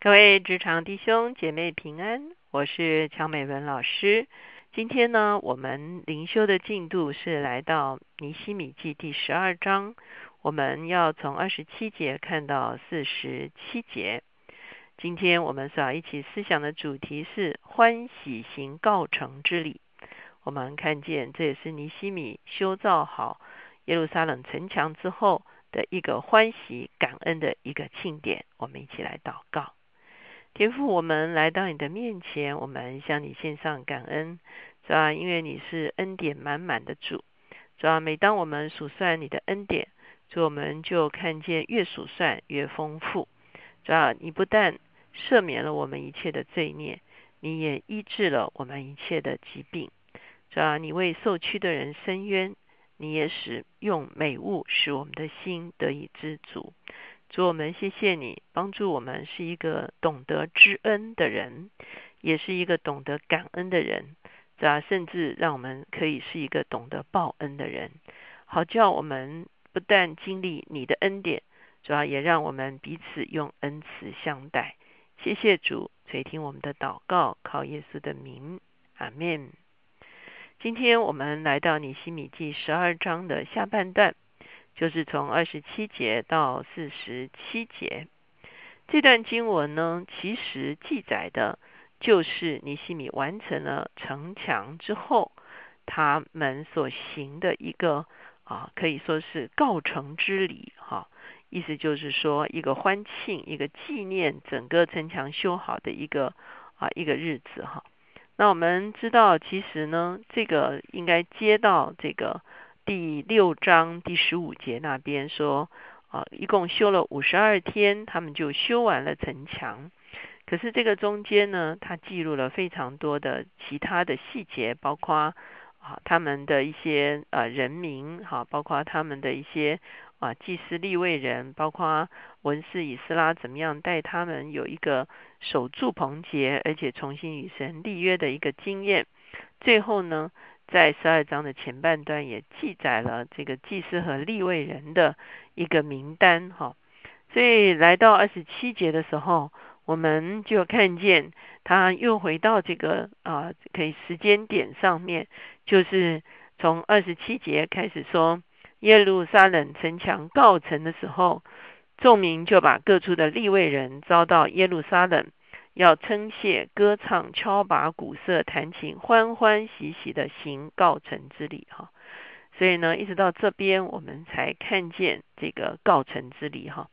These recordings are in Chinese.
各位职场弟兄姐妹平安，我是乔美文老师。今天呢，我们灵修的进度是来到尼西米记第十二章，我们要从二十七节看到四十七节。今天我们所要一起思想的主题是欢喜行告成之礼。我们看见这也是尼西米修造好耶路撒冷城墙之后的一个欢喜感恩的一个庆典。我们一起来祷告。天父，我们来到你的面前，我们向你献上感恩，是吧？因为你是恩典满满的主，是吧？每当我们数算你的恩典，主我们就看见越数算越丰富，是吧？你不但赦免了我们一切的罪孽，你也医治了我们一切的疾病，是吧？你为受屈的人伸冤，你也使用美物使我们的心得以知足。主我们谢谢你帮助我们是一个懂得知恩的人，也是一个懂得感恩的人，主啊，甚至让我们可以是一个懂得报恩的人，好叫我们不但经历你的恩典，主要也让我们彼此用恩慈相待。谢谢主垂听我们的祷告，靠耶稣的名，阿门。今天我们来到尼西米记十二章的下半段。就是从二十七节到四十七节这段经文呢，其实记载的就是尼西米完成了城墙之后，他们所行的一个啊，可以说是告成之礼哈。意思就是说，一个欢庆，一个纪念整个城墙修好的一个啊一个日子哈。那我们知道，其实呢，这个应该接到这个。第六章第十五节那边说，啊，一共修了五十二天，他们就修完了城墙。可是这个中间呢，他记录了非常多的其他的细节，包括啊他们的一些呃人名，哈，包括他们的一些啊祭司立位人，包括文士以斯拉怎么样带他们有一个守住棚节，而且重新与神立约的一个经验。最后呢。在十二章的前半段也记载了这个祭司和立位人的一个名单，哈，所以来到二十七节的时候，我们就看见他又回到这个啊，可以时间点上面，就是从二十七节开始说耶路撒冷城墙告成的时候，众民就把各处的立位人招到耶路撒冷。要称谢、歌唱、敲拔鼓瑟、弹琴，欢欢喜喜的行告成之礼哈。所以呢，一直到这边，我们才看见这个告成之礼哈。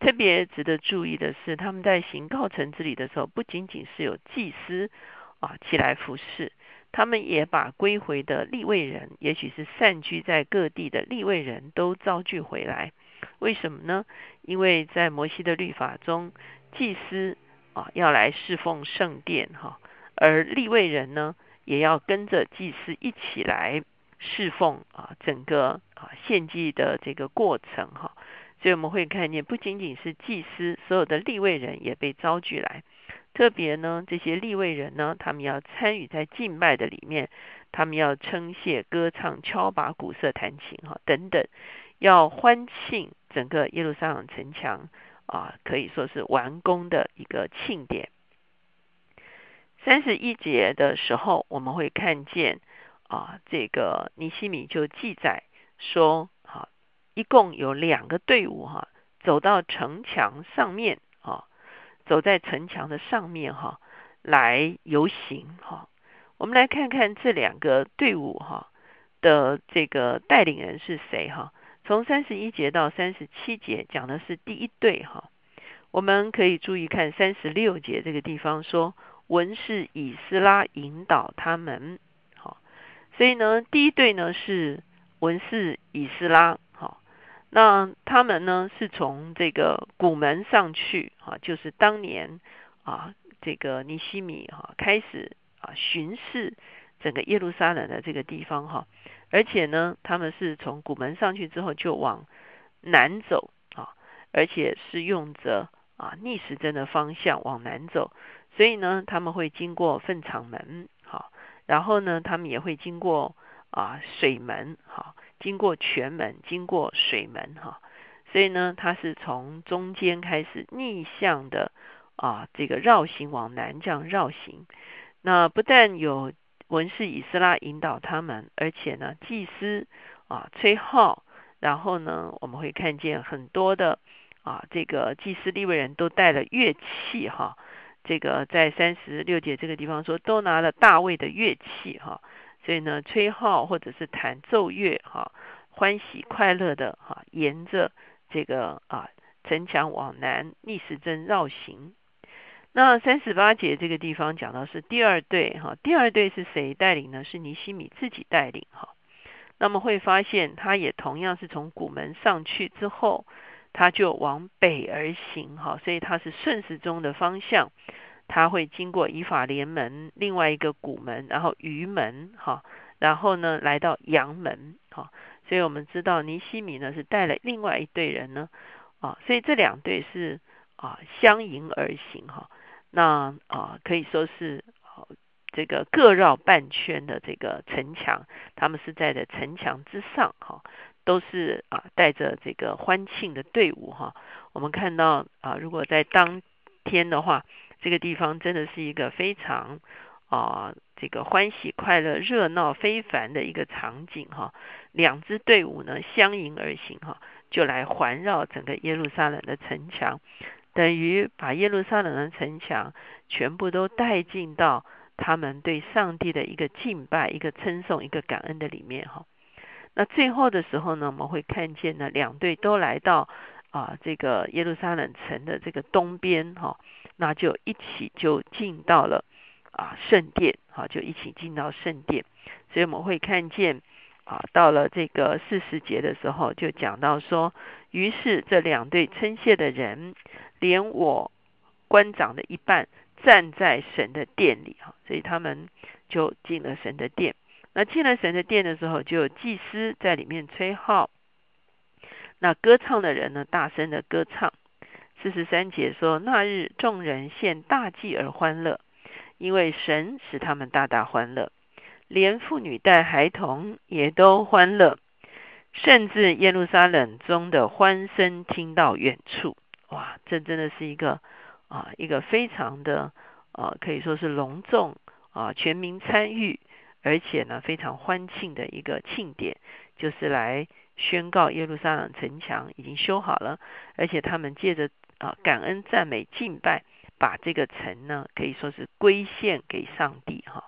特别值得注意的是，他们在行告成之礼的时候，不仅仅是有祭司啊起来服侍，他们也把归回的立位人，也许是散居在各地的立位人都召聚回来。为什么呢？因为在摩西的律法中，祭司。啊，要来侍奉圣殿哈，而立位人呢，也要跟着祭司一起来侍奉啊，整个啊献祭的这个过程哈。所以我们会看见，不仅仅是祭司，所有的立位人也被招聚来。特别呢，这些立位人呢，他们要参与在敬拜的里面，他们要称谢、歌唱、敲拔鼓瑟、弹琴哈等等，要欢庆整个耶路撒冷城墙。啊，可以说是完工的一个庆典。三十一节的时候，我们会看见啊，这个尼西米就记载说，哈，一共有两个队伍哈，走到城墙上面啊，走在城墙的上面哈，来游行哈。我们来看看这两个队伍哈的这个带领人是谁哈。从三十一节到三十七节讲的是第一对哈，我们可以注意看三十六节这个地方说文士以斯拉引导他们，好，所以呢第一对呢是文士以斯拉，好，那他们呢是从这个古门上去，哈，就是当年啊这个尼西米哈开始啊巡视整个耶路撒冷的这个地方哈。而且呢，他们是从古门上去之后就往南走啊，而且是用着啊逆时针的方向往南走，所以呢，他们会经过粪场门，哈，然后呢，他们也会经过啊水门，哈，经过泉门，经过水门，哈，所以呢，他是从中间开始逆向的啊这个绕行往南这样绕行。那不但有文士以斯拉引导他们，而且呢祭司啊吹号，然后呢我们会看见很多的啊这个祭司利未人都带了乐器哈。这个在三十六节这个地方说，都拿了大卫的乐器哈，所以呢，吹号或者是弹奏乐哈，欢喜快乐的哈，沿着这个啊城墙往南逆时针绕行。那三十八节这个地方讲到是第二队哈，第二队是谁带领呢？是尼西米自己带领哈。那么会发现，他也同样是从古门上去之后。他就往北而行，哈，所以他是顺时钟的方向，他会经过以法联门另外一个古门，然后鱼门，哈，然后呢来到阳门，哈，所以我们知道尼西米呢是带了另外一队人呢，啊，所以这两队是啊相迎而行，哈，那啊可以说是这个各绕半圈的这个城墙，他们是在的城墙之上，哈。都是啊，带着这个欢庆的队伍哈。我们看到啊，如果在当天的话，这个地方真的是一个非常啊，这个欢喜快乐、热闹非凡的一个场景哈。两支队伍呢相迎而行哈，就来环绕整个耶路撒冷的城墙，等于把耶路撒冷的城墙全部都带进到他们对上帝的一个敬拜、一个称颂、一个感恩的里面哈。那最后的时候呢，我们会看见呢，两队都来到啊这个耶路撒冷城的这个东边哈，那就一起就进到了啊圣殿哈，就一起进到圣殿。所以我们会看见啊，到了这个四十节的时候，就讲到说，于是这两队称谢的人，连我官长的一半站在神的殿里哈，所以他们就进了神的殿。那进了神的殿的时候，就有祭司在里面吹号。那歌唱的人呢，大声的歌唱。四十三节说：那日众人献大祭而欢乐，因为神使他们大大欢乐，连妇女带孩童也都欢乐，甚至耶路撒冷中的欢声听到远处。哇，这真的是一个啊，一个非常的啊，可以说是隆重啊，全民参与。而且呢，非常欢庆的一个庆典，就是来宣告耶路撒冷城墙已经修好了，而且他们借着啊感恩赞美敬拜，把这个城呢可以说是归献给上帝哈。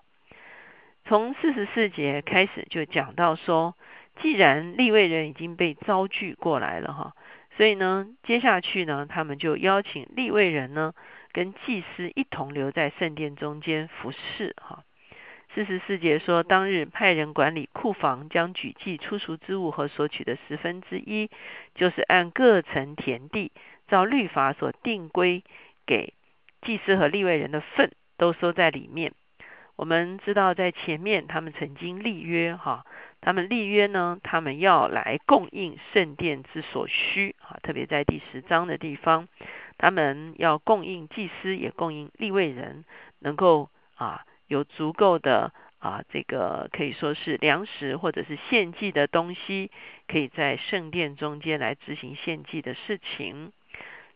从四十四节开始就讲到说，既然立位人已经被招聚过来了哈，所以呢，接下去呢，他们就邀请立位人呢跟祭司一同留在圣殿中间服侍哈。四十四节说，当日派人管理库房，将举祭出赎之物和所取的十分之一，就是按各层田地，照律法所定规给祭司和立位人的份，都收在里面。我们知道，在前面他们曾经立约，哈，他们立约呢，他们要来供应圣殿之所需，啊，特别在第十章的地方，他们要供应祭司，也供应立位人，能够啊。有足够的啊，这个可以说是粮食或者是献祭的东西，可以在圣殿中间来执行献祭的事情。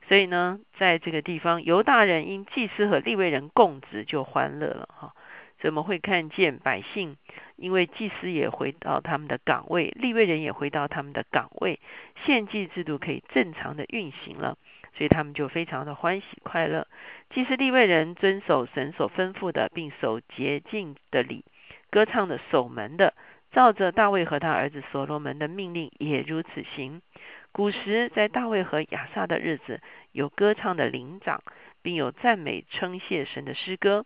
所以呢，在这个地方，犹大人因祭司和利未人供职就欢乐了哈。所以我们会看见百姓，因为祭司也回到他们的岗位，立位人也回到他们的岗位，献祭制度可以正常的运行了。所以他们就非常的欢喜快乐。祭司立位人遵守神所吩咐的，并守洁净的礼，歌唱的守门的，照着大卫和他儿子所罗门的命令也如此行。古时在大卫和亚萨的日子，有歌唱的灵长，并有赞美称谢神的诗歌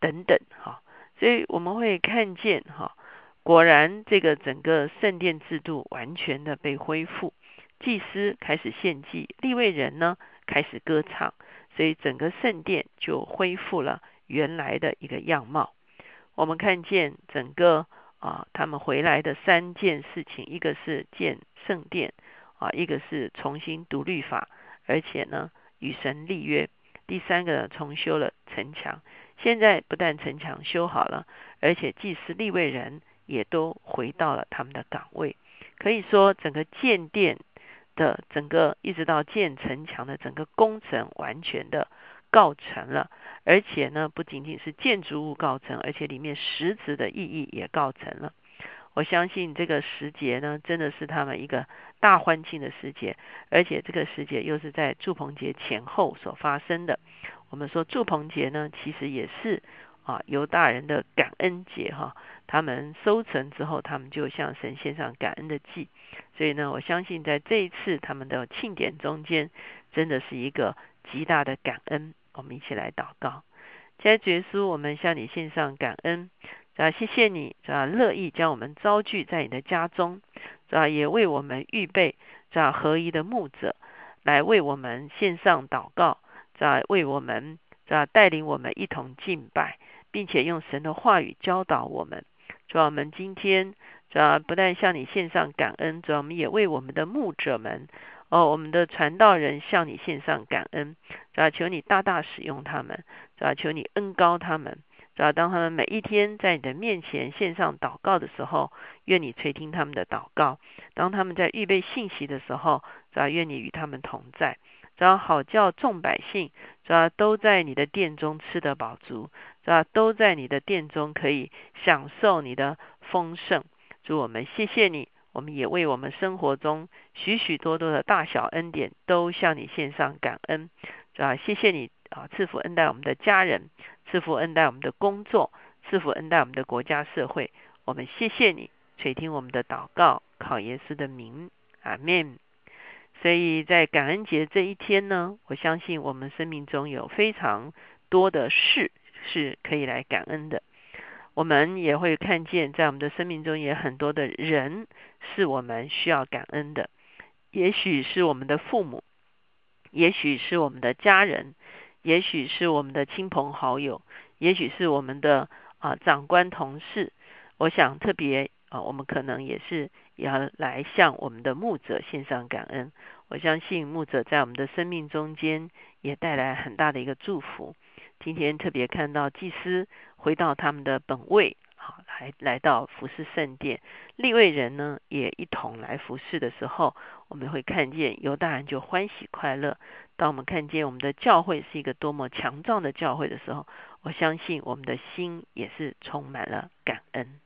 等等。哈，所以我们会看见哈，果然这个整个圣殿制度完全的被恢复。祭司开始献祭，立位人呢开始歌唱，所以整个圣殿就恢复了原来的一个样貌。我们看见整个啊，他们回来的三件事情，一个是建圣殿啊，一个是重新读律法，而且呢与神立约，第三个重修了城墙。现在不但城墙修好了，而且祭司立位人也都回到了他们的岗位。可以说，整个建殿。的整个一直到建城墙的整个工程完全的告成了，而且呢，不仅仅是建筑物告成，而且里面实质的意义也告成了。我相信这个时节呢，真的是他们一个大欢庆的时节，而且这个时节又是在祝棚节前后所发生的。我们说祝棚节呢，其实也是啊犹大人的感恩节哈。他们收成之后，他们就向神献上感恩的祭。所以呢，我相信在这一次他们的庆典中间，真的是一个极大的感恩。我们一起来祷告，在主耶，我们向你献上感恩。啊，谢谢你，啊，乐意将我们招聚在你的家中，啊，也为我们预备，啊，合一的牧者来为我们献上祷告，啊，为我们，啊，带领我们一同敬拜，并且用神的话语教导我们。主要我们今天，啊，不但向你献上感恩，主要我们也为我们的牧者们，哦，我们的传道人向你献上感恩，主要求你大大使用他们，主要求你恩高他们。主啊，当他们每一天在你的面前献上祷告的时候，愿你垂听他们的祷告；当他们在预备信息的时候，主要愿你与他们同在；主要好叫众百姓，主要都在你的殿中吃得饱足；主要都在你的殿中可以享受你的丰盛。主我们谢谢你，我们也为我们生活中许许多多的大小恩典都向你献上感恩。主要谢谢你啊，赐福恩待我们的家人。赐福恩待我们的工作，赐福恩待我们的国家社会。我们谢谢你垂听我们的祷告，考耶稣的名，阿门。所以在感恩节这一天呢，我相信我们生命中有非常多的事是可以来感恩的。我们也会看见，在我们的生命中，也很多的人是我们需要感恩的。也许是我们的父母，也许是我们的家人。也许是我们的亲朋好友，也许是我们的啊长官同事。我想特别啊，我们可能也是要来向我们的牧者献上感恩。我相信牧者在我们的生命中间也带来很大的一个祝福。今天特别看到祭司回到他们的本位。好，来来到服侍圣殿，立位人呢也一同来服侍的时候，我们会看见犹大人就欢喜快乐。当我们看见我们的教会是一个多么强壮的教会的时候，我相信我们的心也是充满了感恩。